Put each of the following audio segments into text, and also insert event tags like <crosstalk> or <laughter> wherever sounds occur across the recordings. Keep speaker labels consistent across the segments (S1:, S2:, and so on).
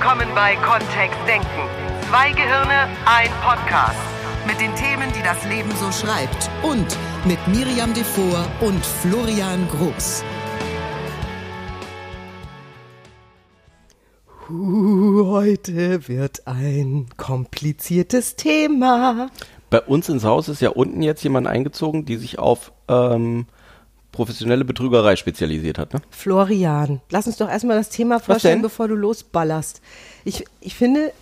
S1: willkommen bei Kontext Denken. Zwei Gehirne, ein Podcast.
S2: Mit den Themen, die das Leben so schreibt. Und mit Miriam Devor und Florian Groß.
S3: Heute wird ein kompliziertes Thema.
S4: Bei uns ins Haus ist ja unten jetzt jemand eingezogen, die sich auf ähm, professionelle Betrügerei spezialisiert hat. Ne?
S3: Florian, lass uns doch erstmal das Thema vorstellen, bevor du losballerst. Ich, ich finde,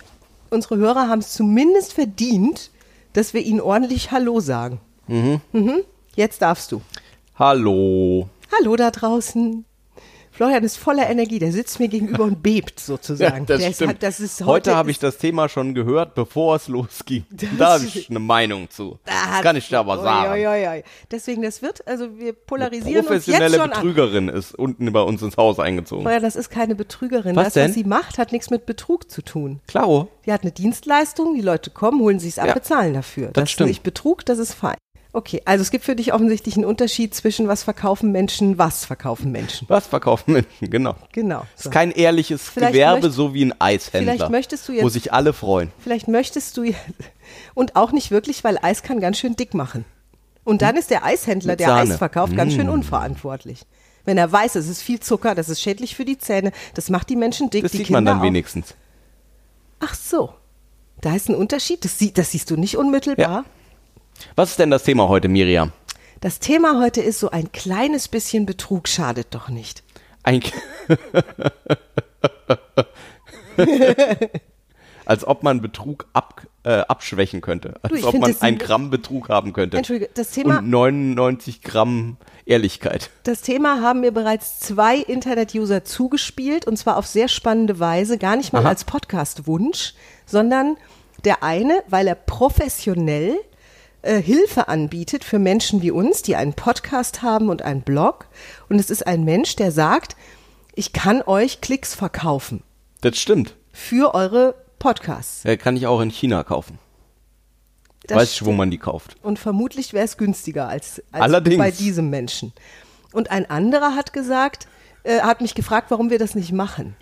S3: unsere Hörer haben es zumindest verdient, dass wir ihnen ordentlich Hallo sagen. Mhm. Mhm. Jetzt darfst du.
S4: Hallo.
S3: Hallo da draußen. Florian ist voller Energie, der sitzt mir gegenüber und bebt sozusagen. <laughs>
S4: Ja, das
S3: der
S4: stimmt.
S3: Ist, das ist
S4: heute habe ich das Thema schon gehört, bevor es losging. <laughs> Da habe ich eine Meinung zu. Das kann ich dir aber sagen.
S3: Oi, oi, oi. Deswegen, das wird, also wir polarisieren
S4: Eine
S3: uns jetzt
S4: professionelle
S3: schon an.
S4: Betrügerin ist unten bei uns ins Haus eingezogen.
S3: Florian, das ist keine Betrügerin.
S4: Was
S3: das,
S4: denn?
S3: was sie macht, hat nichts mit Betrug zu tun.
S4: Klaro.
S3: Die hat eine Dienstleistung, die Leute kommen, holen sich's ab,
S4: Ja.
S3: bezahlen dafür.
S4: Das
S3: ist
S4: stimmt.
S3: nicht Betrug, das ist fein. Okay, also es gibt für dich offensichtlich einen Unterschied zwischen was verkaufen Menschen, was verkaufen Menschen.
S4: Was verkaufen Menschen? Genau.
S3: Genau.
S4: Das
S3: So.
S4: ist kein ehrliches
S3: Vielleicht
S4: Gewerbe,
S3: möcht-
S4: so wie ein Eishändler.
S3: vielleicht möchtest du jetzt-
S4: Wo sich alle freuen.
S3: Vielleicht möchtest du, und auch nicht wirklich, weil Eis kann ganz schön dick machen. Und dann ist der Eishändler, der. Eis verkauft, ganz schön unverantwortlich. Wenn er weiß, es ist viel Zucker, das ist schädlich für die Zähne, das macht die Menschen dick.
S4: Das sieht
S3: Kinder
S4: man dann
S3: auch.
S4: wenigstens.
S3: Ach so. Da ist ein Unterschied. Das, sie, das siehst du nicht unmittelbar.
S4: Ja. Was ist denn das Thema heute, Miriam?
S3: Das Thema heute ist so ein kleines bisschen Betrug schadet doch nicht.
S4: Ein <laughs> Als ob man Betrug ab, äh, abschwächen könnte. Als
S3: ich
S4: ob man ein- Gramm Betrug haben könnte.
S3: Entschuldige, das Thema,
S4: Und 99 Gramm Ehrlichkeit.
S3: das Thema haben mir bereits zwei Internet-User zugespielt und zwar auf sehr spannende Weise, gar nicht mal
S4: Aha.
S3: als Podcast-Wunsch, sondern der eine, weil er professionell äh, Hilfe anbietet für Menschen wie uns, die einen Podcast haben und einen Blog. Und es ist ein Mensch, der sagt, ich kann euch Klicks verkaufen
S4: Das stimmt.
S3: für eure Podcasts.
S4: Äh, kann ich auch in China kaufen.
S3: Das
S4: Weiß ich, wo man die kauft.
S3: Und vermutlich wäre es günstiger als, als bei diesem Menschen. Und ein anderer hat gesagt, äh, hat mich gefragt, warum wir das nicht machen.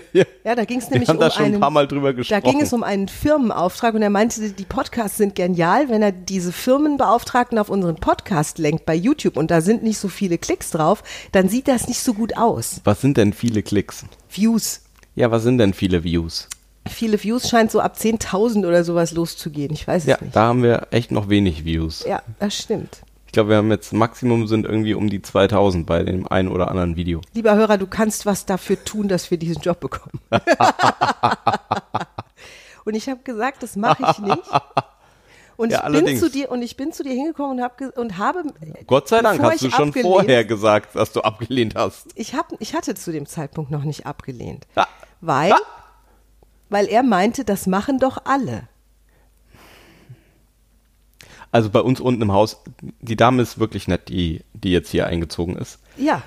S3: <laughs> ja. da ging es nämlich um
S4: ein
S3: einen,
S4: drüber
S3: Da ging es um einen Firmenauftrag und er meinte, die Podcasts sind genial, wenn er diese Firmenbeauftragten auf unseren Podcast lenkt bei YouTube und da sind nicht so viele Klicks drauf, dann sieht das nicht so gut aus.
S4: Was sind denn viele Klicks?
S3: Views.
S4: Ja, was sind denn viele Views?
S3: Viele Views scheint so ab 10.000 oder sowas loszugehen. Ich weiß es
S4: Ja,
S3: nicht.
S4: da haben wir echt noch wenig Views.
S3: Ja, das stimmt.
S4: Ich glaube, wir haben jetzt Maximum sind irgendwie um die 2000 bei dem einen oder anderen Video.
S3: Lieber Hörer, du kannst was dafür tun, dass wir diesen Job bekommen. <laughs> und ich habe gesagt, das mache ich nicht. Und
S4: Ja,
S3: ich bin
S4: allerdings.
S3: zu dir und ich bin zu dir hingekommen und, hab, und habe
S4: Gott sei Dank hast du schon
S3: abgelehnt-
S4: vorher gesagt, dass du abgelehnt hast.
S3: Ich hab, ich hatte zu dem Zeitpunkt noch nicht abgelehnt,
S4: Ja.
S3: weil
S4: Ja.
S3: weil er meinte, das machen doch alle.
S4: Also bei uns unten im Haus, die Dame ist wirklich nett, die, die jetzt hier eingezogen ist.
S3: Ja,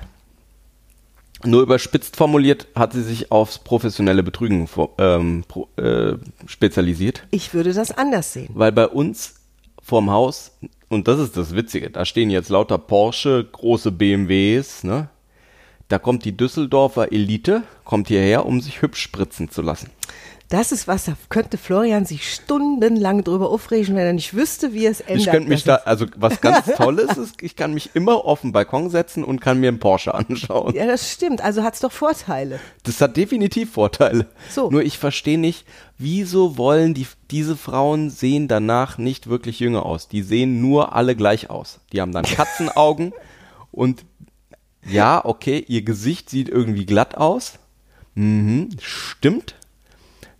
S4: Nur überspitzt formuliert hat sie sich aufs professionelle Betrügen ähm, pro, äh, spezialisiert.
S3: ich würde das anders sehen.
S4: Weil bei uns vorm Haus, und das ist das Witzige, da stehen jetzt lauter Porsche, große BMWs, ne? Da kommt die Düsseldorfer Elite, kommt hierher, um sich hübsch spritzen zu lassen.
S3: Das ist was, da könnte Florian sich stundenlang drüber aufregen, wenn er nicht wüsste, wie es ändert.
S4: Ich könnte mich da, also was ganz <laughs> Tolles ist, ich kann mich immer auf den Balkon setzen und kann mir einen Porsche anschauen.
S3: Ja, das stimmt. Also hat's doch Vorteile.
S4: Das hat definitiv Vorteile.
S3: So.
S4: Nur ich verstehe nicht, wieso wollen die, diese Frauen sehen danach nicht wirklich jünger aus. Die sehen nur alle gleich aus. Die haben dann Katzenaugen <laughs> und ja, okay, ihr Gesicht sieht irgendwie glatt aus. Mhm, stimmt.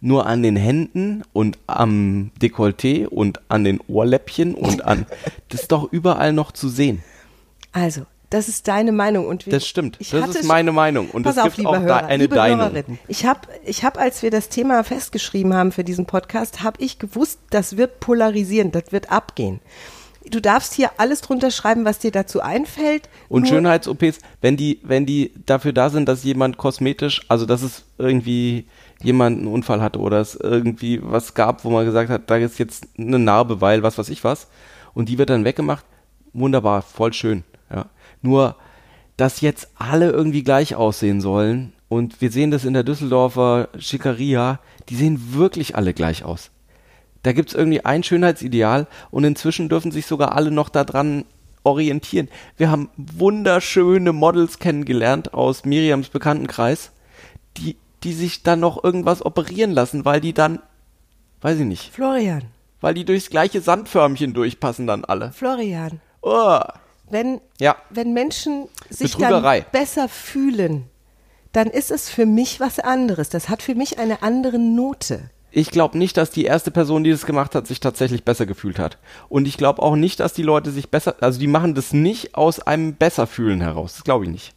S4: Nur an den Händen und am Dekolleté und an den Ohrläppchen und an, <laughs> das ist doch überall noch zu sehen.
S3: Also, das ist deine Meinung und wir,
S4: Das stimmt.
S3: Ich
S4: Das ist meine Meinung. Und es gibt auch
S3: Hörer,
S4: eine Deine.
S3: Ich habe, ich hab, als wir das Thema festgeschrieben haben für diesen Podcast, habe ich gewusst, das wird polarisieren, das wird abgehen. Du darfst hier alles drunter schreiben, was dir dazu einfällt.
S4: Und Schönheits-OPs, wenn die, wenn die dafür da sind, dass jemand kosmetisch, also dass es irgendwie jemand einen Unfall hatte oder es irgendwie was gab, wo man gesagt hat, da ist jetzt eine Narbe, weil was weiß ich was, und die wird dann weggemacht, wunderbar, voll schön. Ja. Nur, dass jetzt alle irgendwie gleich aussehen sollen, Und wir sehen das in der Düsseldorfer Schickeria, die sehen wirklich alle gleich aus. Da gibt's irgendwie ein Schönheitsideal und inzwischen dürfen sich sogar alle noch daran orientieren. Wir haben wunderschöne Models kennengelernt aus Miriams Bekanntenkreis, die, die sich dann noch irgendwas operieren lassen, weil die dann, weiß ich nicht,
S3: Florian,
S4: weil die durchs gleiche Sandförmchen durchpassen dann alle.
S3: Florian,
S4: Oh.
S3: wenn,
S4: Ja.
S3: wenn Menschen sich dann besser fühlen, dann ist es für mich was anderes. Das hat für mich eine andere Note.
S4: Ich glaube nicht, dass die erste Person, die das gemacht hat, sich tatsächlich besser gefühlt hat. Und ich glaube auch nicht, dass die Leute sich besser, also die machen das nicht aus einem Besserfühlen heraus. Das glaube ich nicht.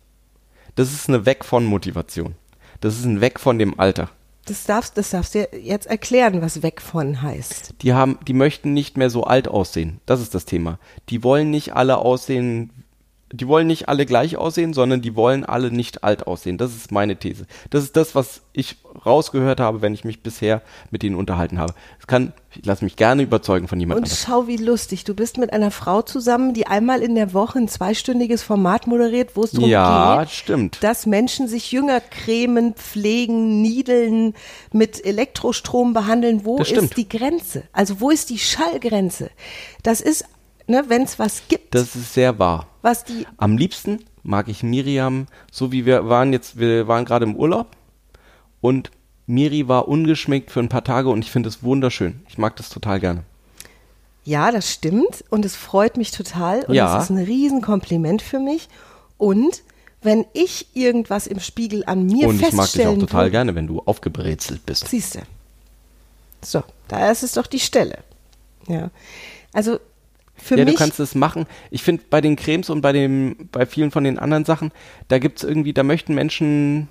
S4: Das ist eine Weg von Motivation. Das ist ein Weg von dem Alter.
S3: Das darfst, das darfst du jetzt erklären, was weg von heißt.
S4: Die haben, die möchten nicht mehr so alt aussehen. Das ist das Thema. Die wollen nicht alle aussehen, die wollen nicht alle gleich aussehen, sondern die wollen alle nicht alt aussehen. Das ist meine These. Das ist das, was ich rausgehört habe, wenn ich mich bisher mit ihnen unterhalten habe. Es kann, ich lasse mich gerne überzeugen von jemand
S3: Und
S4: anderem.
S3: schau, wie lustig. Du bist mit einer Frau zusammen, die einmal in der Woche ein zweistündiges Format moderiert, wo es darum
S4: Ja,
S3: geht,
S4: stimmt.
S3: dass Menschen sich jünger cremen, pflegen, niedeln, mit Elektrostrom behandeln. Wo
S4: Das stimmt.
S3: ist die Grenze? Also wo ist die Schallgrenze? Das ist, ne, wenn es was gibt,
S4: Das ist sehr wahr.
S3: was die
S4: Am liebsten mag ich Miriam, so wie wir waren jetzt, wir waren gerade im Urlaub und Miri war ungeschminkt für ein paar Tage und ich finde es wunderschön. Ich mag das total gerne.
S3: Ja, das stimmt und es freut mich total und
S4: Ja.
S3: es ist ein Riesenkompliment für mich. Und wenn ich irgendwas im Spiegel an mir
S4: und ich mag dich auch
S3: feststellen
S4: total
S3: würde,
S4: gerne, wenn du aufgebrezelt bist.
S3: siehst du. So, da ist es doch die Stelle. Ja, also für
S4: ja,
S3: mich
S4: du kannst es machen. Ich finde bei den Cremes und bei dem, bei vielen von den anderen Sachen, da gibt's irgendwie, da möchten Menschen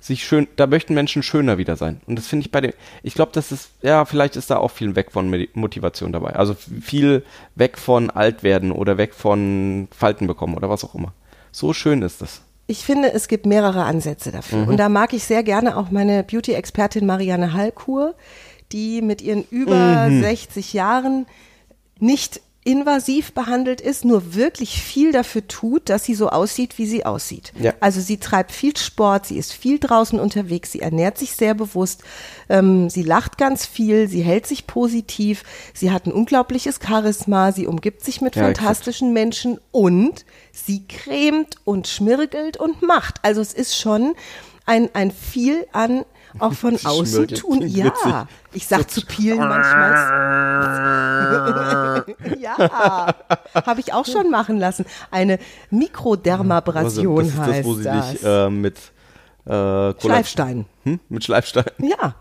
S4: sich schön, da möchten Menschen schöner wieder sein. Und das finde ich bei dem, ich glaube, das ist, ja, vielleicht ist da auch viel weg von Motivation dabei. Also viel weg von alt werden oder weg von Falten bekommen oder was auch immer. So schön ist das.
S3: Ich finde, es gibt mehrere Ansätze dafür. Und da mag ich sehr gerne auch meine Beauty-Expertin Marianne Hallkur, die mit ihren über 60 Jahren nicht invasiv behandelt ist, nur wirklich viel dafür tut, dass sie so aussieht, wie sie aussieht.
S4: Ja.
S3: Also sie treibt viel Sport, sie ist viel draußen unterwegs, sie ernährt sich sehr bewusst, ähm, sie lacht ganz viel, sie hält sich positiv, sie hat ein unglaubliches Charisma, sie umgibt sich mit
S4: Ja, exakt.
S3: fantastischen Menschen und sie cremt und schmirgelt und macht. Also es ist schon ein, ein viel an auch von außen tun. Ja,
S4: witzig.
S3: ich sag zu Pielen manchmal. <laughs> ja, habe ich auch schon machen lassen. Eine Mikrodermabrasion
S4: das ist
S3: heißt
S4: das, wo sie
S3: das.
S4: dich äh, mit äh,
S3: Schleifstein.
S4: Hm? Mit Schleifstein.
S3: Ja.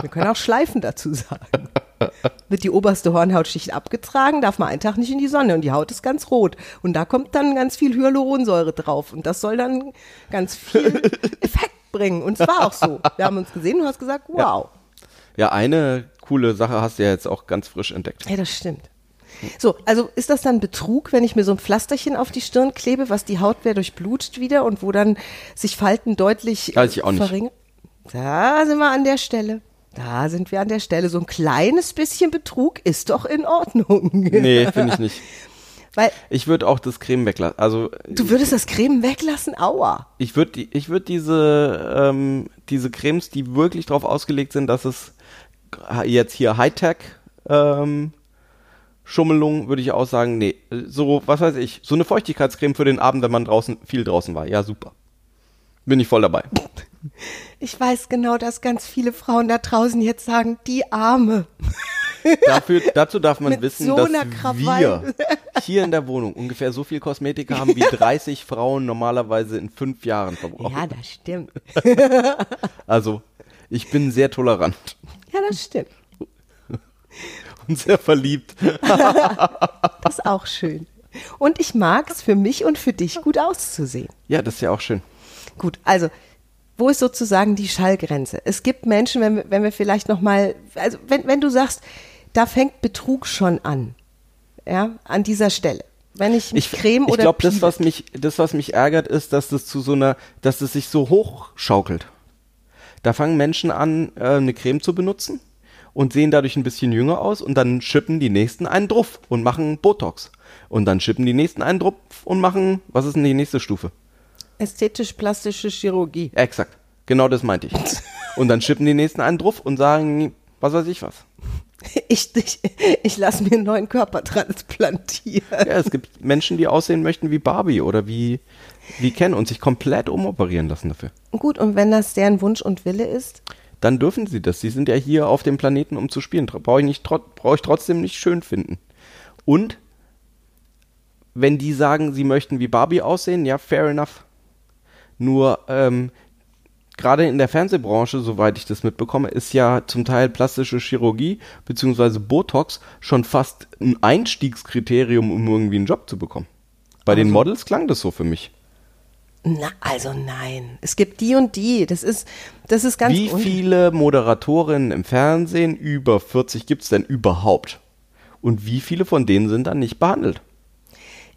S3: Wir können auch Schleifen dazu sagen. Wird die oberste Hornhautschicht abgetragen, darf man einen Tag nicht in die Sonne und die Haut ist ganz rot. Und da kommt dann ganz viel Hyaluronsäure drauf und das soll dann ganz viel <laughs> Effekt bringen. Und es war auch so. <laughs> Wir haben uns gesehen und du hast gesagt, wow.
S4: Ja, eine coole Sache hast du ja jetzt auch ganz frisch entdeckt.
S3: Ja, das stimmt. So, also ist das dann Betrug, wenn ich mir so ein Pflasterchen auf die Stirn klebe, was die Haut wieder durchblutet wieder und wo dann sich Falten deutlich
S4: Weiß ich auch nicht.
S3: verringern? Da sind wir an der Stelle. Da sind wir an der Stelle. So ein kleines bisschen Betrug ist doch in Ordnung.
S4: Nee, finde ich nicht. <laughs>
S3: Weil
S4: Ich würde auch das Creme weglassen. Also
S3: du würdest das Creme weglassen, aua.
S4: ich würde ich würde diese ähm, diese Cremes, die wirklich darauf ausgelegt sind, dass es jetzt hier Hightech ähm, Schummelung, würde ich auch sagen, nee, so was weiß ich, so eine Feuchtigkeitscreme für den Abend, wenn man draußen viel draußen war. Ja, super. Bin ich voll dabei.
S3: Ich weiß genau, dass ganz viele Frauen da draußen jetzt sagen, die Arme.
S4: Dafür, dazu darf man wissen,
S3: so
S4: dass wir hier in der Wohnung ungefähr so viel Kosmetika haben, wie 30 Frauen normalerweise in fünf Jahren verbrauchen.
S3: Ja, das stimmt.
S4: Also, ich bin sehr tolerant
S3: Ja, das stimmt.
S4: und sehr verliebt.
S3: Das ist auch schön. Und ich mag es für mich und für dich gut auszusehen.
S4: Ja, das ist ja auch schön.
S3: Gut, also wo ist sozusagen die Schallgrenze? Es gibt Menschen, wenn wir, wenn wir vielleicht noch mal, also wenn, wenn du sagst, da fängt Betrug schon an, ja, an dieser Stelle. Wenn ich mich creme
S4: ich
S3: oder
S4: glaube, das was mich, das was mich ärgert, ist, dass das zu so einer, dass es sich so hochschaukelt. Da fangen Menschen an, äh, eine Creme zu benutzen und sehen dadurch ein bisschen jünger aus und dann schippen die nächsten einen drauf und machen Botox und dann schippen die nächsten einen drauf und machen, was ist denn die nächste Stufe?
S3: Ästhetisch-plastische Chirurgie.
S4: Exakt. Genau das meinte ich. <laughs> Und dann schippen die nächsten einen drauf und sagen, was weiß ich was.
S3: Ich, ich, ich lasse mir einen neuen Körper transplantieren.
S4: Ja, es gibt Menschen, die aussehen möchten wie Barbie oder wie, wie Ken und sich komplett umoperieren lassen dafür.
S3: Gut, und wenn das deren Wunsch und Wille ist?
S4: Dann dürfen sie das. Sie sind ja hier auf dem Planeten, um zu spielen. Brauche ich, nicht, brauch ich trotzdem nicht schön finden. Und wenn die sagen, sie möchten wie Barbie aussehen, ja, fair enough. Nur ähm, gerade in der Fernsehbranche, soweit ich das mitbekomme, ist ja zum Teil plastische Chirurgie bzw. Botox schon fast ein Einstiegskriterium, um irgendwie einen Job zu bekommen. Bei also, den Models klang das so für mich.
S3: Na, also nein. Es gibt die und die. Das ist, das ist ganz.
S4: Wie viele Moderatorinnen im Fernsehen über 40 gibt es denn überhaupt? Und wie viele von denen sind dann nicht behandelt?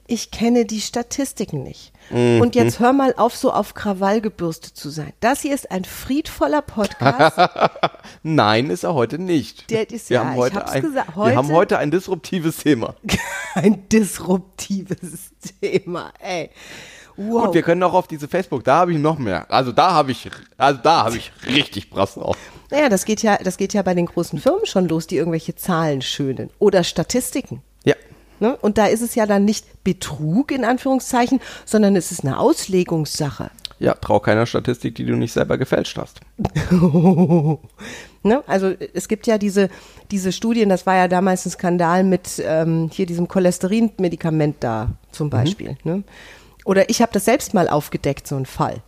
S3: Ich kenne die Statistiken nicht. Mhm. Und jetzt hör mal auf, so auf Krawall gebürstet zu sein. Das hier ist ein friedvoller Podcast. <laughs>
S4: Nein, ist er heute nicht.
S3: Der ist,
S4: wir,
S3: ja,
S4: haben heute ein, gesagt, heute, wir haben heute ein disruptives Thema. <laughs>
S3: ein disruptives Thema, ey.
S4: Wow. Und wir können auch auf diese Facebook, da habe ich noch mehr. Also da habe ich, also da habe ich richtig Brass drauf.
S3: Naja, das geht ja, das geht ja bei den großen Firmen schon los, die irgendwelche Zahlen schönen. Oder Statistiken. Ne? Und da ist es ja dann nicht Betrug in Anführungszeichen, sondern es ist eine Auslegungssache.
S4: Ja, trau keiner Statistik, die du nicht selber gefälscht hast. <laughs>
S3: ne? Also es gibt ja diese, diese Studien, das war ja damals ein Skandal mit ähm, hier diesem Cholesterinmedikament da zum mhm. Beispiel. Mhm. Ne? Oder ich habe das selbst mal aufgedeckt, so ein Fall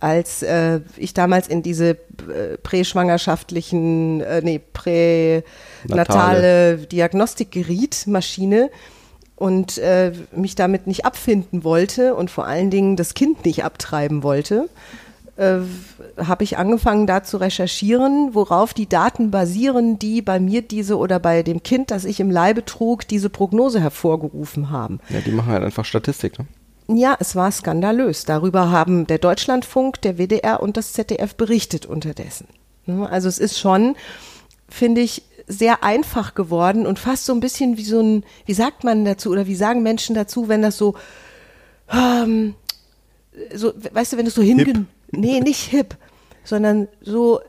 S3: als äh, ich damals in diese äh, präschwangerschaftlichen, äh, nee, pränatale Diagnostik geriet, Maschine, und äh, mich damit nicht abfinden wollte und vor allen Dingen das Kind nicht abtreiben wollte, äh, habe ich angefangen da zu recherchieren, worauf die Daten basieren, die bei mir diese oder bei dem Kind, das ich im Leibe trug, diese Prognose hervorgerufen haben.
S4: Ja, die machen halt einfach Statistik, ne?
S3: Ja, es war skandalös. Darüber haben der Deutschlandfunk, der WDR und das ZDF berichtet unterdessen. Ne, also es ist schon, finde ich, sehr einfach geworden und fast so ein bisschen wie so ein, wie sagt man dazu oder wie sagen Menschen dazu, wenn das so, ähm, so weißt du, wenn es so hingen, nee, nicht hip, sondern so,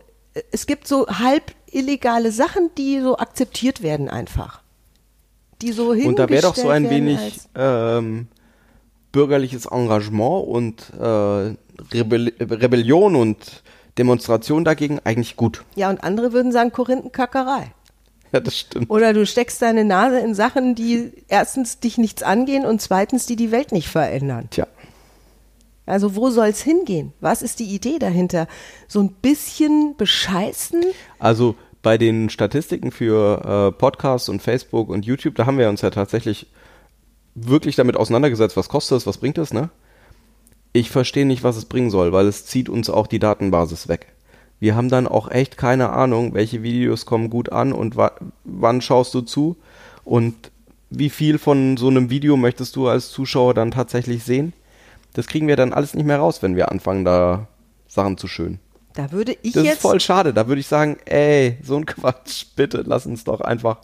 S3: es gibt so halb illegale Sachen, die so akzeptiert werden einfach. Die so
S4: Und da wäre doch so ein wenig ähm, bürgerliches Engagement und äh, Rebell Rebellion und Demonstration dagegen eigentlich gut.
S3: Ja, und andere würden sagen Korinthenkackerei.
S4: Ja, das stimmt.
S3: Oder du steckst deine Nase in Sachen, die erstens dich nichts angehen und zweitens, die die Welt nicht verändern.
S4: Tja.
S3: Also wo soll es hingehen? Was ist die Idee dahinter? So ein bisschen bescheißen?
S4: Also bei den Statistiken für äh, Podcasts und Facebook und YouTube, da haben wir uns ja tatsächlich wirklich damit auseinandergesetzt, was kostet es, was bringt es, ne? Ich verstehe nicht, was es bringen soll, weil es zieht uns auch die Datenbasis weg. Wir haben dann auch echt keine Ahnung, welche Videos kommen gut an und wa wann schaust du zu und wie viel von so einem Video möchtest du als Zuschauer dann tatsächlich sehen. Das kriegen wir dann alles nicht mehr raus, wenn wir anfangen, da Sachen zu schön.
S3: Da würde ich
S4: das
S3: jetzt.
S4: Das ist voll schade. Da würde ich sagen, ey, so ein <laughs> Quatsch, bitte lass uns doch einfach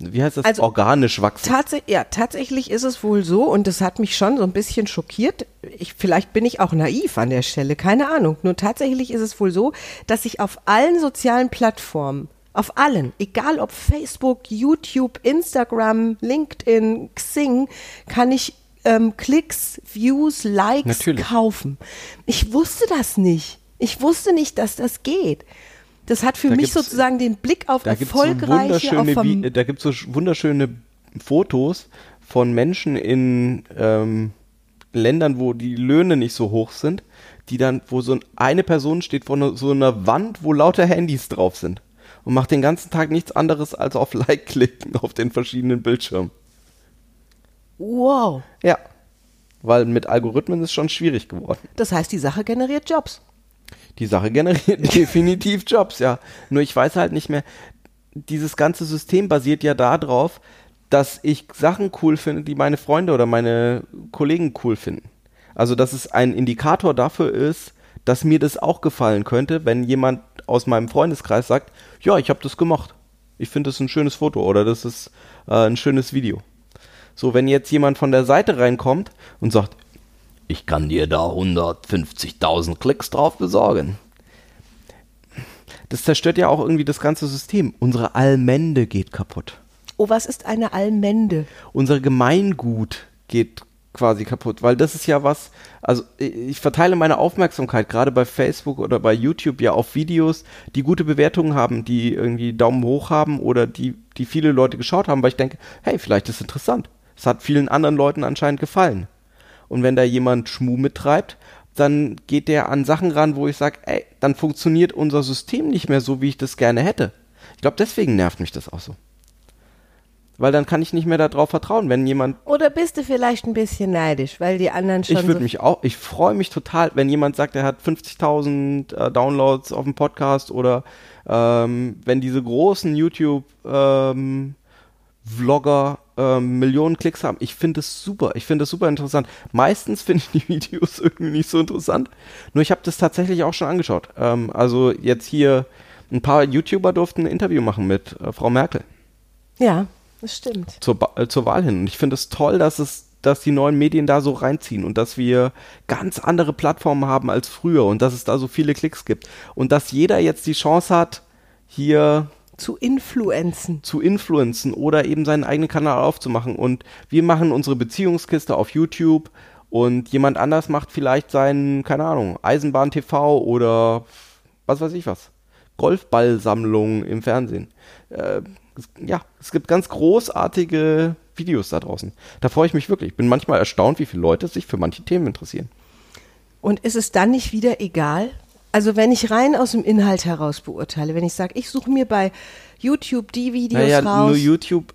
S4: wie heißt das, also, organisch wachsen?
S3: Tats ja, tatsächlich ist es wohl so und das hat mich schon so ein bisschen schockiert. Ich, vielleicht bin ich auch naiv an der Stelle, keine Ahnung. Nur tatsächlich ist es wohl so, dass ich auf allen sozialen Plattformen, auf allen, egal ob Facebook, YouTube, Instagram, LinkedIn, Xing, kann ich ähm, Klicks, Views, Likes
S4: Natürlich.
S3: kaufen. Ich wusste das nicht. Ich wusste nicht, dass das geht. Das hat für da mich sozusagen den Blick auf erfolgreiche,
S4: so auf Da gibt es so wunderschöne Fotos von Menschen in ähm, Ländern, wo die Löhne nicht so hoch sind, die dann, wo so eine Person steht vor so einer Wand, wo lauter Handys drauf sind und macht den ganzen Tag nichts anderes als auf Like klicken auf den verschiedenen Bildschirmen.
S3: Wow.
S4: Ja. Weil mit Algorithmen ist schon schwierig geworden.
S3: Das heißt, die Sache generiert Jobs
S4: die Sache generiert <laughs> definitiv Jobs, ja. Nur ich weiß halt nicht mehr, dieses ganze System basiert ja darauf, dass ich Sachen cool finde, die meine Freunde oder meine Kollegen cool finden. Also, dass es ein Indikator dafür ist, dass mir das auch gefallen könnte, wenn jemand aus meinem Freundeskreis sagt, ja, ich habe das gemacht. Ich finde das ein schönes Foto oder das ist äh, ein schönes Video. So, wenn jetzt jemand von der Seite reinkommt und sagt, ich kann dir da 150.000 Klicks drauf besorgen. Das zerstört ja auch irgendwie das ganze System. Unsere Allmende geht kaputt.
S3: Oh, was ist eine Allmende?
S4: Unser Gemeingut geht quasi kaputt, weil das ist ja was, also ich verteile meine Aufmerksamkeit gerade bei Facebook oder bei YouTube ja auf Videos, die gute Bewertungen haben, die irgendwie Daumen hoch haben oder die, die viele Leute geschaut haben, weil ich denke, hey, vielleicht ist es interessant. Es hat vielen anderen Leuten anscheinend gefallen. Und wenn da jemand Schmu mittreibt, dann geht der an Sachen ran, wo ich sage, ey, dann funktioniert unser System nicht mehr so, wie ich das gerne hätte. Ich glaube, deswegen nervt mich das auch so. Weil dann kann ich nicht mehr darauf vertrauen, wenn jemand.
S3: Oder bist du vielleicht ein bisschen neidisch, weil die anderen schon.
S4: Ich würde
S3: so
S4: mich auch, ich freue mich total, wenn jemand sagt, er hat 50.000 äh, Downloads auf dem Podcast oder ähm, wenn diese großen YouTube ähm, Vlogger ähm, Millionen Klicks haben. Ich finde es super. Ich finde es super interessant. Meistens finde ich die <laughs> Videos irgendwie nicht so interessant. Nur ich habe das tatsächlich auch schon angeschaut. Ähm, also jetzt hier ein paar YouTuber durften ein Interview machen mit äh, Frau Merkel
S3: Ja, das stimmt.
S4: zur, äh, zur Wahl hin. Und ich finde es toll, dass es dass die neuen Medien da so reinziehen und dass wir ganz andere Plattformen haben als früher und dass es da so viele Klicks gibt und dass jeder jetzt die Chance hat, hier
S3: Zu Influenzen.
S4: zu influenzen oder eben seinen eigenen Kanal aufzumachen. Und wir machen unsere Beziehungskiste auf YouTube und jemand anders macht vielleicht seinen, keine Ahnung, Eisenbahn TV oder was weiß ich was. Golfballsammlung im Fernsehen. Äh, ja, es gibt ganz großartige Videos da draußen. Da freue ich mich wirklich. Ich bin manchmal erstaunt, wie viele Leute sich für manche Themen interessieren.
S3: Und ist es dann nicht wieder egal? Also wenn ich rein aus dem Inhalt heraus beurteile, wenn ich sage, ich suche mir bei YouTube die Videos
S4: Naja,
S3: raus.
S4: nur YouTube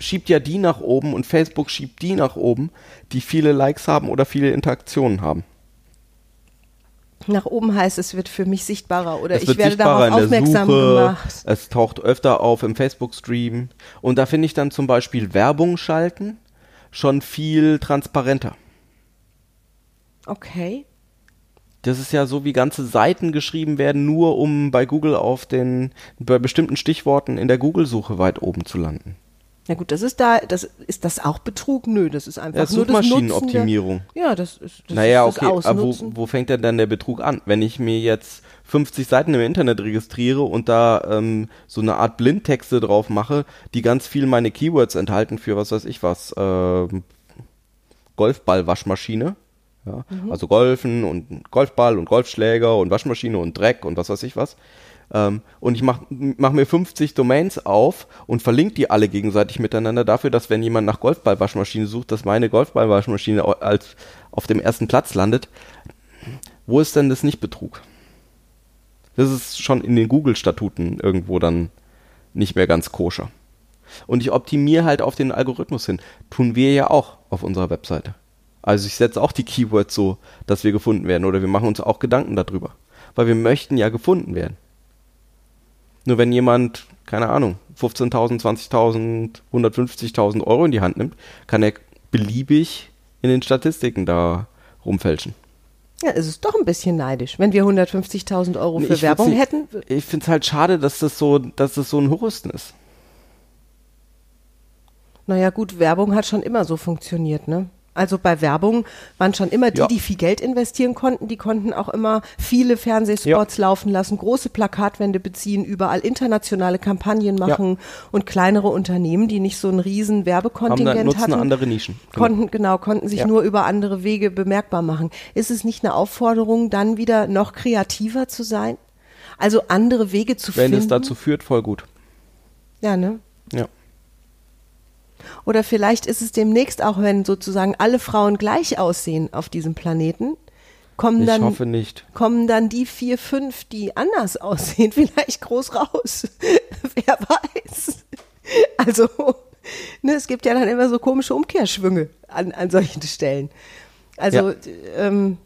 S4: schiebt ja die nach oben und Facebook schiebt die nach oben, die viele Likes haben oder viele Interaktionen haben.
S3: Nach oben heißt, es wird für mich sichtbarer oder
S4: es
S3: ich werde
S4: sichtbarer
S3: darauf
S4: in der
S3: aufmerksam
S4: Suche,
S3: gemacht.
S4: es taucht öfter auf im Facebook-Stream und da finde ich dann zum Beispiel Werbung schalten schon viel transparenter.
S3: Okay.
S4: Das ist ja so, wie ganze Seiten geschrieben werden, nur um bei Google auf den, bei bestimmten Stichworten in der Google-Suche weit oben zu landen.
S3: Na gut, das ist da, das ist das auch Betrug? Nö, das ist einfach
S4: Ja,
S3: nur das Nutzen
S4: Suchmaschinenoptimierung.
S3: Ja, das ist das
S4: naja,
S3: ist das
S4: okay, aber wo, wo fängt denn dann der Betrug an? Wenn ich mir jetzt 50 Seiten im Internet registriere und da ähm, so eine Art Blindtexte drauf mache, die ganz viel meine Keywords enthalten für was weiß ich was, ähm, Golfball-Waschmaschine. Ja,
S3: Mhm.
S4: Also Golfen und Golfball und Golfschläger und Waschmaschine und Dreck und was weiß ich was. Ähm, und ich mache mach mir 50 Domains auf und verlinke die alle gegenseitig miteinander dafür, dass wenn jemand nach Golfball-Waschmaschine sucht, dass meine Golfball-Waschmaschine als auf dem ersten Platz landet. Wo ist denn das nicht Betrug? Das ist schon in den Google-Statuten irgendwo dann nicht mehr ganz koscher. Und ich optimiere halt auf den Algorithmus hin. Tun wir ja auch auf unserer Webseite. Also ich setze auch die Keywords so, dass wir gefunden werden oder wir machen uns auch Gedanken darüber. Weil wir möchten ja gefunden werden. Nur wenn jemand, keine Ahnung, 15.000, 20.000, 150.000 Euro in die Hand nimmt, kann er beliebig in den Statistiken da rumfälschen.
S3: Ja, es ist doch ein bisschen neidisch. Wenn wir 150.000 Euro für
S4: ich
S3: Werbung
S4: nicht-
S3: hätten,
S4: Ich finde es halt schade, dass das so, dass das so ein Husten ist.
S3: naja gut, Werbung hat schon immer so funktioniert, ne? Also bei Werbung waren schon immer die,
S4: Ja.
S3: die viel Geld investieren konnten, die konnten auch immer viele Fernsehspots laufen lassen, große Plakatwände beziehen, überall internationale Kampagnen machen und kleinere Unternehmen, die nicht so ein riesen
S4: Haben
S3: Werbekontingent
S4: nutzen
S3: hatten.
S4: andere Nischen. Genau.
S3: Konnten, genau, konnten sich
S4: Ja.
S3: nur über andere Wege bemerkbar machen. Ist es nicht eine Aufforderung, dann wieder noch kreativer zu sein? Also andere Wege zu
S4: Wenn
S3: finden?
S4: es dazu führt, voll gut.
S3: ja, ne?
S4: Ja.
S3: Oder vielleicht ist es demnächst auch, wenn sozusagen alle Frauen gleich aussehen auf diesem Planeten, kommen
S4: Ich
S3: dann,
S4: hoffe nicht.
S3: kommen dann die vier, fünf, die anders <laughs> aussehen, vielleicht groß raus. <laughs> Wer weiß. Also, ne, es gibt ja dann immer so komische Umkehrschwünge an, an solchen Stellen. Also,
S4: Ja.
S3: ähm,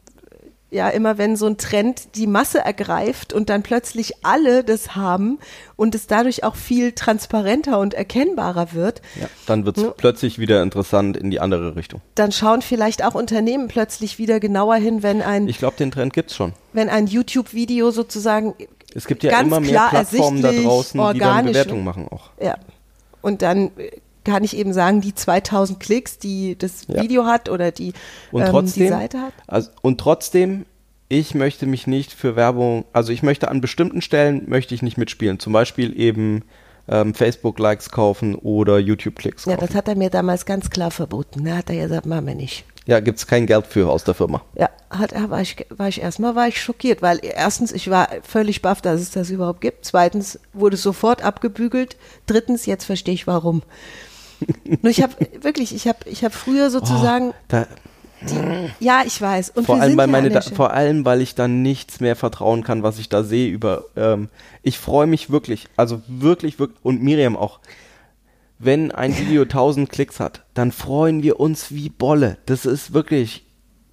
S3: ja, immer wenn so ein Trend die Masse ergreift und dann plötzlich alle das haben und es dadurch auch viel transparenter und erkennbarer wird,
S4: Ja. Dann wird es
S3: Ja.
S4: plötzlich wieder interessant in die andere Richtung.
S3: dann schauen vielleicht auch Unternehmen plötzlich wieder genauer hin, wenn ein,
S4: Ich glaube, den Trend gibt's schon.
S3: wenn ein YouTube-Video sozusagen
S4: Es gibt ja
S3: ganz
S4: immer mehr
S3: klar
S4: Plattformen da draußen, die dann Bewertungen machen auch.
S3: Ja. Und dann äh, kann ich eben sagen, die 2000 Klicks, die das
S4: Ja.
S3: Video hat oder die,
S4: Und
S3: ähm,
S4: trotzdem,
S3: die Seite hat.
S4: Also, und trotzdem, ich möchte mich nicht für Werbung, also ich möchte an bestimmten Stellen möchte ich nicht mitspielen. Zum Beispiel eben ähm, Facebook-Likes kaufen oder YouTube-Klicks
S3: Ja,
S4: kaufen.
S3: das hat er mir damals ganz klar verboten. Da hat er gesagt, machen wir nicht.
S4: Ja, gibt's kein Geld für aus der Firma.
S3: Ja, hat, er- war ich, war ich erstmal war ich schockiert, weil erstens, ich war völlig baff, dass es das überhaupt gibt. Zweitens wurde es sofort abgebügelt. Drittens, jetzt verstehe ich warum. Nur ich habe wirklich, ich habe ich habe früher sozusagen,
S4: Da,
S3: ja, ich weiß. Und
S4: vor
S3: wir
S4: allem,
S3: sind
S4: weil meine da, vor allem, weil ich dann nichts mehr vertrauen kann, was ich da sehe über. Ähm, ich freue mich wirklich, also wirklich, wirklich und Miriam auch. Wenn ein Video 1000 Klicks hat, dann freuen wir uns wie Bolle. Das ist wirklich.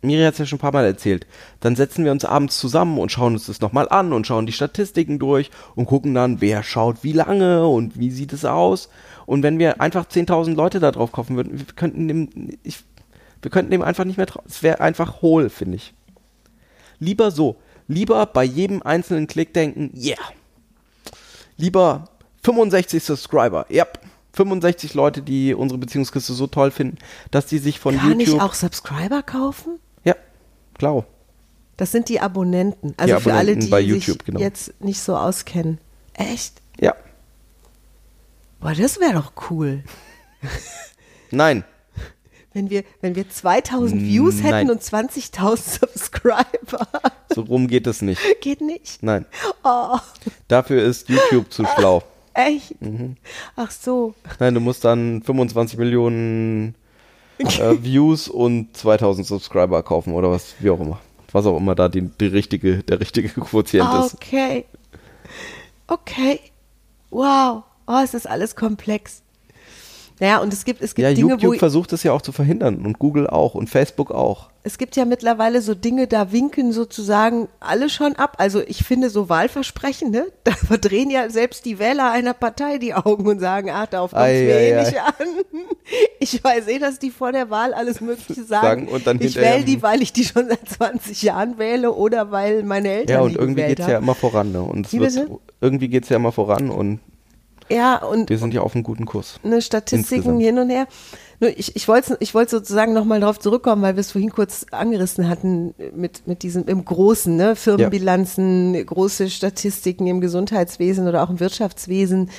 S4: Miriam hat es ja schon ein paar Mal erzählt. Dann setzen wir uns abends zusammen und schauen uns das nochmal an und schauen die Statistiken durch und gucken dann, wer schaut wie lange und wie sieht es aus. Und wenn wir einfach 10.000 Leute da drauf kaufen würden, wir könnten dem, ich, wir könnten dem einfach nicht mehr trauen. Es wäre einfach hohl, finde ich. Lieber so. Lieber bei jedem einzelnen Klick denken, yeah. Lieber 65 Subscriber, yep. 65 Leute, die unsere Beziehungskiste so toll finden, dass die sich von
S3: Kann
S4: YouTube.
S3: ich auch Subscriber kaufen?
S4: Klar.
S3: Das sind die Abonnenten. Also für alle,
S4: Abonnenten
S3: die
S4: bei
S3: sich
S4: YouTube, genau.
S3: jetzt nicht so auskennen. Echt?
S4: Ja.
S3: Boah, das wäre doch cool. <laughs>
S4: Nein.
S3: Wenn wir, wenn wir 2000 Views
S4: Nein.
S3: hätten und 20.000 <laughs> Subscriber.
S4: So rum geht es nicht. <laughs>
S3: Geht nicht.
S4: Nein.
S3: Oh,
S4: Dafür ist YouTube zu schlau.
S3: echt?
S4: Mhm.
S3: Ach so.
S4: Nein, du musst dann 25 Millionen <laughs> äh, Views und 2000 Subscriber kaufen oder was, wie auch immer. Was auch immer da die, die richtige, der richtige Quotient ist.
S3: Okay. Okay. Wow. Oh, es ist alles komplex. Naja, und es gibt, es gibt
S4: Ja,
S3: Dinge,
S4: YouTube
S3: wo
S4: versucht es ja auch zu verhindern und Google auch und Facebook auch.
S3: es gibt ja mittlerweile so Dinge, da winken sozusagen alle schon ab. Also ich finde so Wahlversprechen, ne? <laughs> Da verdrehen ja selbst die Wähler einer Partei die Augen und sagen, ach, darauf kommt es mir
S4: ei,
S3: eh nicht an. <laughs> Ich weiß eh, dass die vor der Wahl alles Mögliche <laughs> sagen.
S4: Sagen und dann
S3: ich wähle die, weil ich die schon seit 20 Jahren wähle oder weil meine Eltern
S4: Ja, und irgendwie
S3: gewählt
S4: geht's ja immer voran. Ne? Und es wird,
S3: bitte?
S4: irgendwie geht's ja immer voran und
S3: Ja, und
S4: wir sind ja auf einem guten Kurs.
S3: ne, Statistiken
S4: Insgesamt.
S3: hin und her. Nur ich, ich wollte ich wollte sozusagen nochmal darauf zurückkommen, weil wir es vorhin kurz angerissen hatten mit, mit diesem im Großen, ne? Firmenbilanzen, große Statistiken im Gesundheitswesen oder auch im Wirtschaftswesen,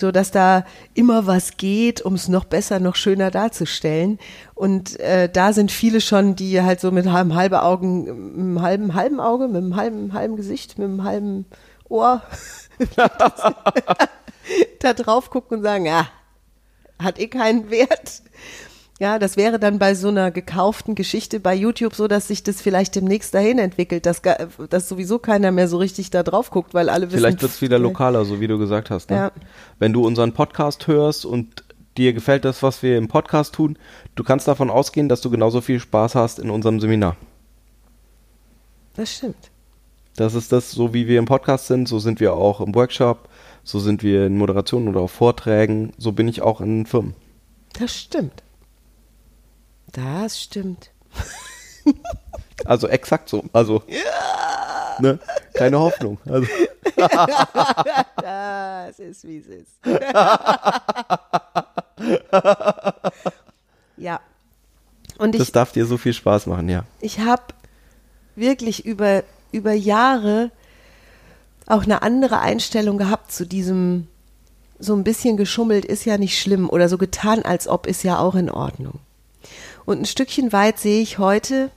S3: so dass da immer was geht, um es noch besser, noch schöner darzustellen. Und äh, da sind viele schon, die halt so mit einem halben Augen, mit einem halben, halben Auge, mit einem halben, halben Gesicht, mit einem halben Ohr <laughs> <laughs> <laughs> da drauf gucken und sagen, ja, hat eh keinen Wert. Ja, das wäre dann bei so einer gekauften Geschichte bei YouTube so, dass sich das vielleicht demnächst dahin entwickelt, dass, dass sowieso keiner mehr so richtig da drauf guckt, weil alle wissen.
S4: Vielleicht wird's wieder
S3: pff,
S4: lokaler, so wie du gesagt hast. Ne?
S3: Ja.
S4: Wenn du unseren Podcast hörst und dir gefällt das, was wir im Podcast tun, du kannst davon ausgehen, dass du genauso viel Spaß hast in unserem Seminar.
S3: Das stimmt.
S4: Das ist das, so wie wir im Podcast sind, so sind wir auch im Workshop, so sind wir in Moderationen oder auf Vorträgen, so bin ich auch in Firmen.
S3: Das stimmt. Das stimmt. <laughs>
S4: Also exakt so. Also ne? keine Hoffnung. Also, <laughs>
S3: Das ist, wie es ist. <laughs> ja. Und ich,
S4: das darf dir so viel Spaß machen, ja.
S3: ich habe wirklich über, über Jahre auch eine andere Einstellung gehabt zu diesem, so ein bisschen geschummelt ist ja nicht schlimm oder so getan, als ob ist ja auch in Ordnung. Und ein Stückchen weit sehe ich heute,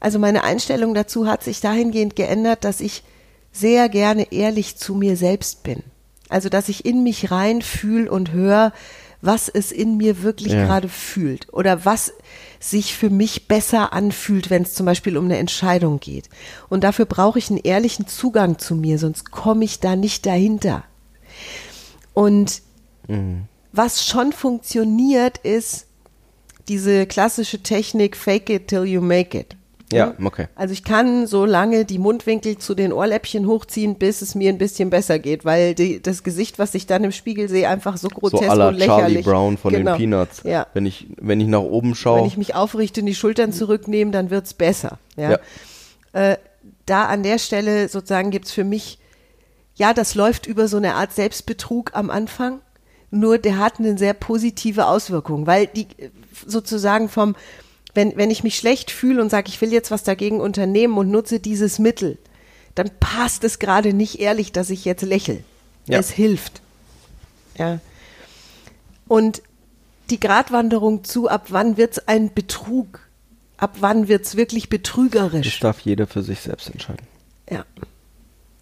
S3: also meine Einstellung dazu hat sich dahingehend geändert, dass ich sehr gerne ehrlich zu mir selbst bin. Also, dass ich in mich reinfühle und höre, was es in mir wirklich
S4: Ja.
S3: gerade fühlt oder was sich für mich besser anfühlt, wenn es zum Beispiel um eine Entscheidung geht. Und dafür brauche ich einen ehrlichen Zugang zu mir, sonst komme ich da nicht dahinter. Und was schon funktioniert, ist diese klassische Technik Fake it till you make it.
S4: Ja, okay.
S3: Also ich kann so lange die Mundwinkel zu den Ohrläppchen hochziehen, bis es mir ein bisschen besser geht, weil die, das Gesicht, was ich dann im Spiegel sehe, einfach so
S4: So
S3: grotesk
S4: la
S3: und lächerlich.
S4: Charlie Brown von
S3: genau.
S4: den Peanuts.
S3: Ja.
S4: Wenn ich, wenn ich nach oben schaue.
S3: Wenn ich mich aufrichte und die Schultern zurücknehme, dann wird's besser. Ja.
S4: Ja.
S3: Äh, da an der Stelle sozusagen gibt's für mich, ja, das läuft über so eine Art Selbstbetrug am Anfang. Nur der hat eine sehr positive Auswirkung, weil die sozusagen vom, wenn, wenn ich mich schlecht fühle und sage, ich will jetzt was dagegen unternehmen und nutze dieses Mittel, dann passt es gerade nicht ehrlich, dass ich jetzt lächel.
S4: Ja.
S3: Es hilft. Ja. Und die Gratwanderung zu, ab wann wird's ein Betrug? Ab wann wird's wirklich
S4: Das
S3: betrügerisch?
S4: darf jeder für sich selbst entscheiden.
S3: Ja.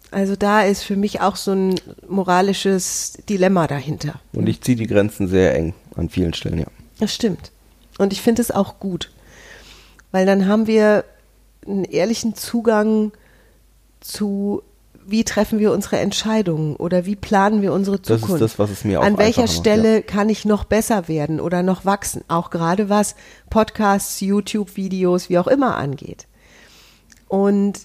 S3: Also da ist für mich auch so ein moralisches Dilemma dahinter.
S4: Und ich ziehe die Grenzen sehr eng an vielen Stellen, ja.
S3: Das stimmt. Und ich finde es auch gut, weil dann haben wir einen ehrlichen Zugang zu, wie treffen wir unsere Entscheidungen oder wie planen wir unsere
S4: Das ist
S3: Zukunft.
S4: das, was es mir auch
S3: An welcher
S4: macht,
S3: Stelle kann ich noch besser werden oder noch wachsen? Auch gerade was Podcasts, YouTube-Videos, wie auch immer angeht. Und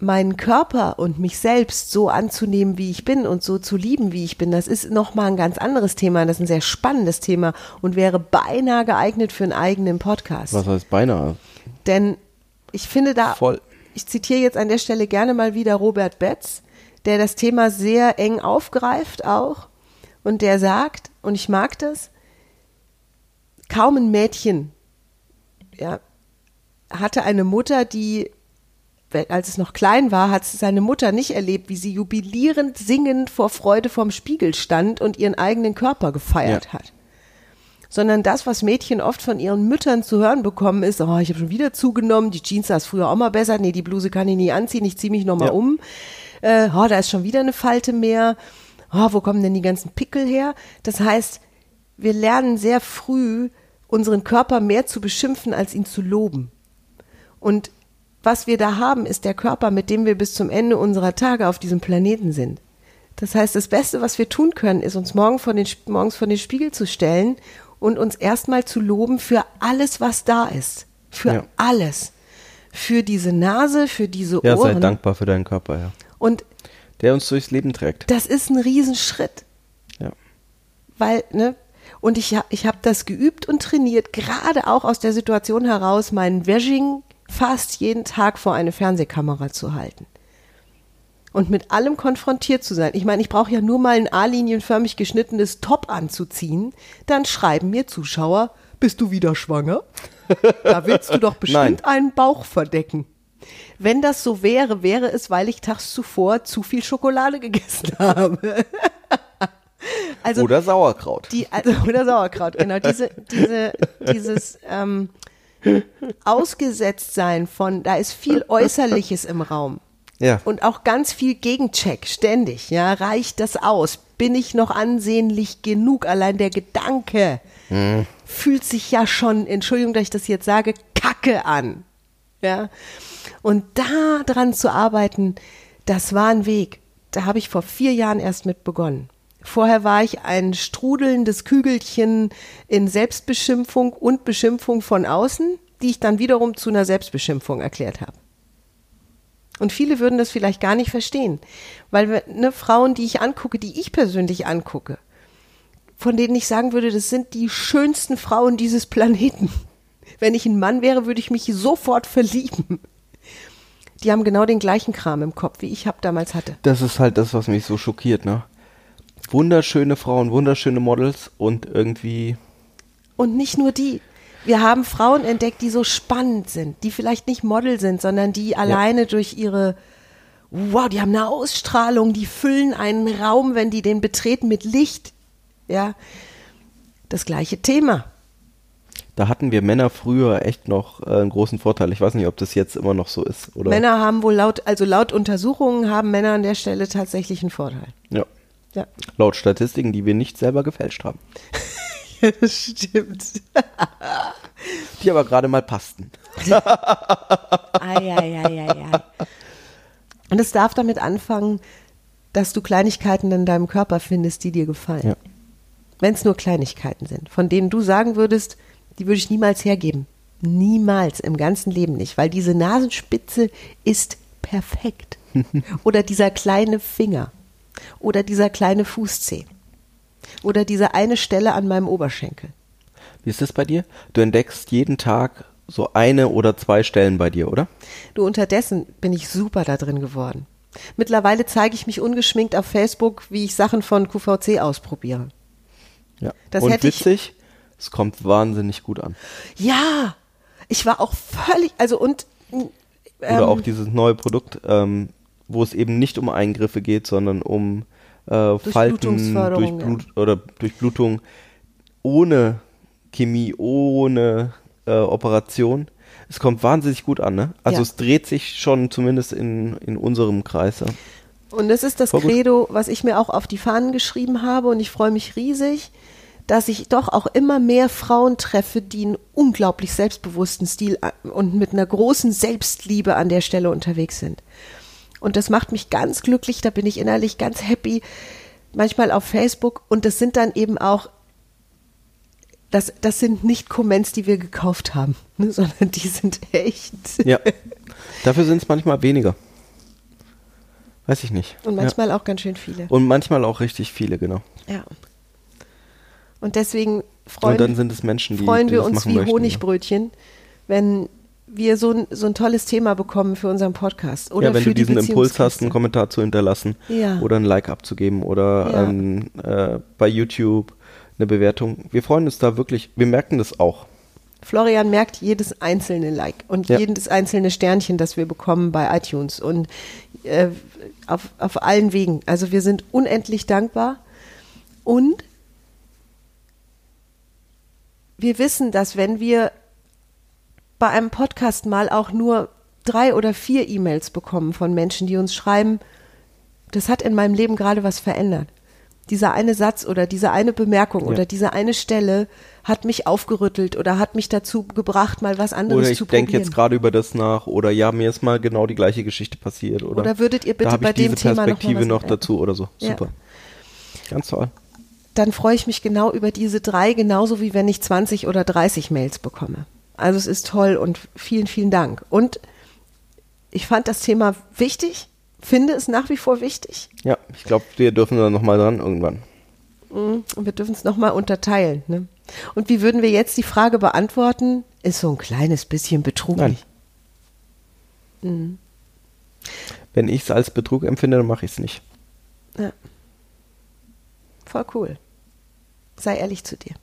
S3: meinen Körper und mich selbst so anzunehmen, wie ich bin und so zu lieben, wie ich bin, das ist nochmal ein ganz anderes Thema. Das ist ein sehr spannendes Thema und wäre beinahe geeignet für einen eigenen Podcast.
S4: Was heißt beinahe?
S3: Denn ich finde da,
S4: Voll.
S3: ich zitiere jetzt an der Stelle gerne mal wieder Robert Betz, der das Thema sehr eng aufgreift auch und der sagt, und ich mag das, kaum ein Mädchen ja, hatte eine Mutter, die, als es noch klein war, hat seine Mutter nicht erlebt, wie sie jubilierend singend vor Freude vorm Spiegel stand und ihren eigenen Körper gefeiert
S4: Ja.
S3: hat sondern das, was Mädchen oft von ihren Müttern zu hören bekommen, ist, oh, ich habe schon wieder zugenommen, die Jeans saß früher auch mal besser, nee, die Bluse kann ich nie anziehen, ich ziehe mich noch mal
S4: Ja.
S3: um, äh, oh, da ist schon wieder eine Falte mehr, oh, wo kommen denn die ganzen Pickel her? Das heißt, wir lernen sehr früh, unseren Körper mehr zu beschimpfen, als ihn zu loben. Und was wir da haben, ist der Körper, mit dem wir bis zum Ende unserer Tage auf diesem Planeten sind. Das heißt, das Beste, was wir tun können, ist uns morgen vor den, morgens vor den Spiegel zu stellen und uns erstmal zu loben für alles, was da ist. Für
S4: Ja.
S3: alles. Für diese Nase, für diese
S4: Ja, sei
S3: Ohren.
S4: dankbar für deinen Körper, ja.
S3: Und
S4: Der uns durchs Leben trägt.
S3: das ist ein Riesenschritt.
S4: Ja.
S3: weil, ne, und ich, ich habe das geübt und trainiert, gerade auch aus der Situation heraus, meinen Vaging fast jeden Tag vor eine Fernsehkamera zu halten. Und mit allem konfrontiert zu sein. Ich meine, ich brauche ja nur mal ein A-linienförmig geschnittenes Top anzuziehen, dann schreiben mir Zuschauer, bist du wieder schwanger? Da willst du doch <laughs> bestimmt einen Bauch verdecken. Wenn das so wäre, wäre es, weil ich tags zuvor zu viel Schokolade gegessen <laughs> habe. Also
S4: Oder Sauerkraut.
S3: die, also, oder Sauerkraut, genau. Diese, diese, dieses ähm, Ausgesetztsein von, da ist viel Äußerliches im Raum.
S4: Ja.
S3: Und auch ganz viel Gegencheck, ständig, ja. Reicht das aus? Bin ich noch ansehnlich genug? Allein der Gedanke fühlt sich ja schon, Entschuldigung, dass ich das jetzt sage, kacke an. Ja. Und da dran zu arbeiten, das war ein Weg. Da habe ich vor vier Jahren erst mit begonnen. Vorher war ich ein strudelndes Kügelchen in Selbstbeschimpfung und Beschimpfung von außen, die ich dann wiederum zu einer Selbstbeschimpfung erklärt habe. Und viele würden das vielleicht gar nicht verstehen, weil ne, Frauen, die ich angucke, die ich persönlich angucke, von denen ich sagen würde, das sind die schönsten Frauen dieses Planeten. <laughs> Wenn ich ein Mann wäre, würde ich mich sofort verlieben. Die haben genau den gleichen Kram im Kopf, wie ich hab damals hatte.
S4: Das ist halt das, was mich so schockiert, ne? Wunderschöne Frauen, wunderschöne Models und irgendwie.
S3: Und nicht nur die. Wir haben Frauen entdeckt, die so spannend sind, die vielleicht nicht Model sind, sondern die alleine durch ihre, wow, die haben eine Ausstrahlung, die füllen einen Raum, wenn die den betreten mit Licht. Ja, das gleiche Thema.
S4: Da hatten wir Männer früher echt noch äh, einen großen Vorteil. Ich weiß nicht, ob das jetzt immer noch so ist. Oder?
S3: Männer haben wohl laut, also laut Untersuchungen haben Männer an der Stelle tatsächlich einen Vorteil.
S4: Ja.
S3: Ja,
S4: Laut Statistiken, die wir nicht selber gefälscht haben.
S3: das <laughs> stimmt.
S4: Die aber gerade mal passten.
S3: Ei, ei, ei, ei, ei. Und es darf damit anfangen, dass du Kleinigkeiten in deinem Körper findest, die dir gefallen.
S4: Ja.
S3: Wenn es nur Kleinigkeiten sind, von denen du sagen würdest, die würde ich niemals hergeben. Niemals im ganzen Leben nicht, weil diese Nasenspitze ist perfekt. <laughs> Oder dieser kleine Finger. Oder dieser kleine Fußzeh. Oder diese eine Stelle an meinem Oberschenkel.
S4: Wie ist das bei dir? Du entdeckst jeden Tag so eine oder zwei Stellen bei dir, oder?
S3: Du, unterdessen bin ich super da drin geworden. Mittlerweile zeige ich mich ungeschminkt auf Facebook, wie ich Sachen von QVC ausprobiere.
S4: Ja.
S3: Das
S4: Und
S3: hätte ich-
S4: witzig, es kommt wahnsinnig gut an.
S3: Ja, ich war auch völlig, also und ähm,
S4: Oder auch dieses neue Produkt, ähm, wo es eben nicht um Eingriffe geht, sondern um äh, Falten,
S3: Durchblutungsförderung,
S4: Durchblut oder Durchblutung ohne Chemie, ohne äh, Operation. Es kommt wahnsinnig gut an, ne? Also
S3: Ja.
S4: es dreht sich schon zumindest in, in unserem Kreis. Ja.
S3: Und das ist das
S4: Voll gut.
S3: Credo, was ich mir auch auf die Fahnen geschrieben habe. Und ich freue mich riesig, dass ich doch auch immer mehr Frauen treffe, die einen unglaublich selbstbewussten Stil a- und mit einer großen Selbstliebe an der Stelle unterwegs sind. Und das macht mich ganz glücklich, da bin ich innerlich ganz happy, manchmal auf Facebook. Und das sind dann eben auch, das, das sind nicht Comments, die wir gekauft haben, ne, <laughs> sondern die sind echt.
S4: ja. Dafür sind es manchmal weniger. Weiß ich nicht.
S3: Und
S4: ja.
S3: manchmal auch ganz schön viele.
S4: Und manchmal auch richtig viele, genau.
S3: Ja. Und deswegen freuen,
S4: Und dann sind es Menschen, die,
S3: freuen wir uns wie
S4: möchten,
S3: Honigbrötchen, wenn wir so ein, so ein tolles Thema bekommen für unseren Podcast. Oder
S4: ja, wenn
S3: für
S4: du diesen
S3: die
S4: Impuls hast, einen. Kommentar zu hinterlassen
S3: Ja.
S4: oder ein Like abzugeben oder
S3: Ja.
S4: ähm, äh, bei YouTube eine Bewertung. Wir freuen uns da wirklich, wir merken das auch.
S3: Florian merkt jedes einzelne Like und
S4: Ja.
S3: jedes einzelne Sternchen, das wir bekommen bei iTunes und äh, auf, auf allen Wegen. Also wir sind unendlich dankbar und wir wissen, dass wenn wir bei einem Podcast mal auch nur drei oder vier E-Mails bekommen von Menschen, die uns schreiben, das hat in meinem Leben gerade was verändert. Dieser eine Satz oder diese eine Bemerkung
S4: Ja.
S3: oder diese eine Stelle hat mich aufgerüttelt oder hat mich dazu gebracht, mal was anderes
S4: Oder ich
S3: zu
S4: denke
S3: probieren.
S4: jetzt gerade über das nach oder ja, mir ist mal genau die gleiche Geschichte passiert. Oder,
S3: Oder würdet ihr bitte bei dem Thema noch
S4: Perspektive noch
S3: ändern?
S4: dazu oder so.
S3: Ja.
S4: Super. Ganz toll.
S3: dann freue ich mich genau über diese drei, genauso wie wenn ich 20 oder 30 Mails bekomme. Also es ist toll und vielen, vielen Dank. Und ich fand das Thema wichtig, finde es nach wie vor wichtig.
S4: Ja, ich glaube, wir dürfen da nochmal dran irgendwann.
S3: Und wir dürfen es nochmal unterteilen. Ne? Und wie würden wir jetzt die Frage beantworten? Ist so ein kleines bisschen Betrug
S4: Nein.
S3: nicht?
S4: Wenn ich es als Betrug empfinde, dann mache ich es nicht.
S3: Ja. Voll cool. Sei ehrlich zu dir.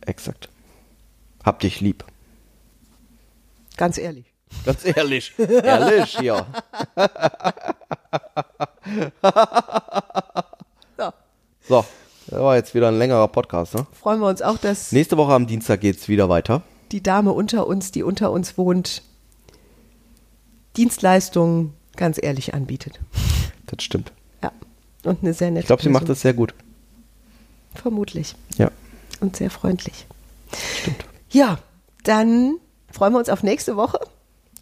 S4: Exakt. Hab dich lieb.
S3: Ganz ehrlich.
S4: Ganz ehrlich. ehrlich, ja. <laughs>
S3: So.
S4: So, das war jetzt wieder ein längerer Podcast. Ne?
S3: Freuen wir uns auch, dass
S4: Nächste Woche am Dienstag geht's wieder weiter.
S3: die Dame unter uns, die unter uns wohnt, Dienstleistungen ganz ehrlich anbietet.
S4: Das stimmt.
S3: Ja. Und eine sehr nette
S4: Ich glaube, sie macht das sehr gut.
S3: Vermutlich.
S4: Ja,
S3: Und sehr freundlich.
S4: stimmt.
S3: Ja, dann freuen wir uns auf nächste Woche.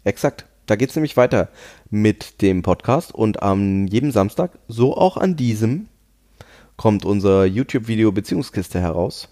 S4: Exakt. Da geht's nämlich weiter mit dem Podcast und am jedem Samstag, so auch an diesem, kommt unser YouTube-Video Beziehungskiste heraus.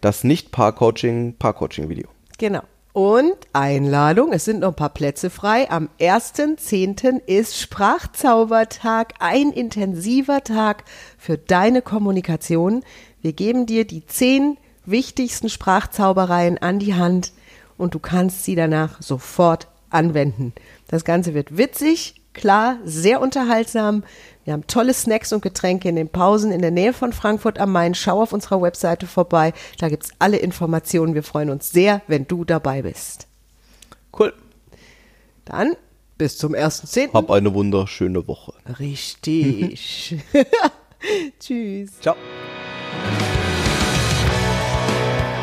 S4: Das nicht Paar-Coaching, Paar-Coaching-Video.
S3: Genau. Und Einladung, es sind noch ein paar Plätze frei. Am 1.10. ist Sprachzaubertag, ein intensiver Tag für deine Kommunikation. Wir geben dir die zehn wichtigsten Sprachzaubereien an die Hand und du kannst sie danach sofort anwenden. Das Ganze wird witzig, klar, sehr unterhaltsam. Wir haben tolle Snacks und Getränke in den Pausen in der Nähe von Frankfurt am Main. Schau auf unserer Webseite vorbei. Da gibt's alle Informationen. Wir freuen uns sehr, wenn du dabei bist.
S4: Cool.
S3: Dann bis zum 1.10.
S4: Hab eine wunderschöne Woche.
S3: Richtig. <laughs> Tschüss.
S4: Ciao.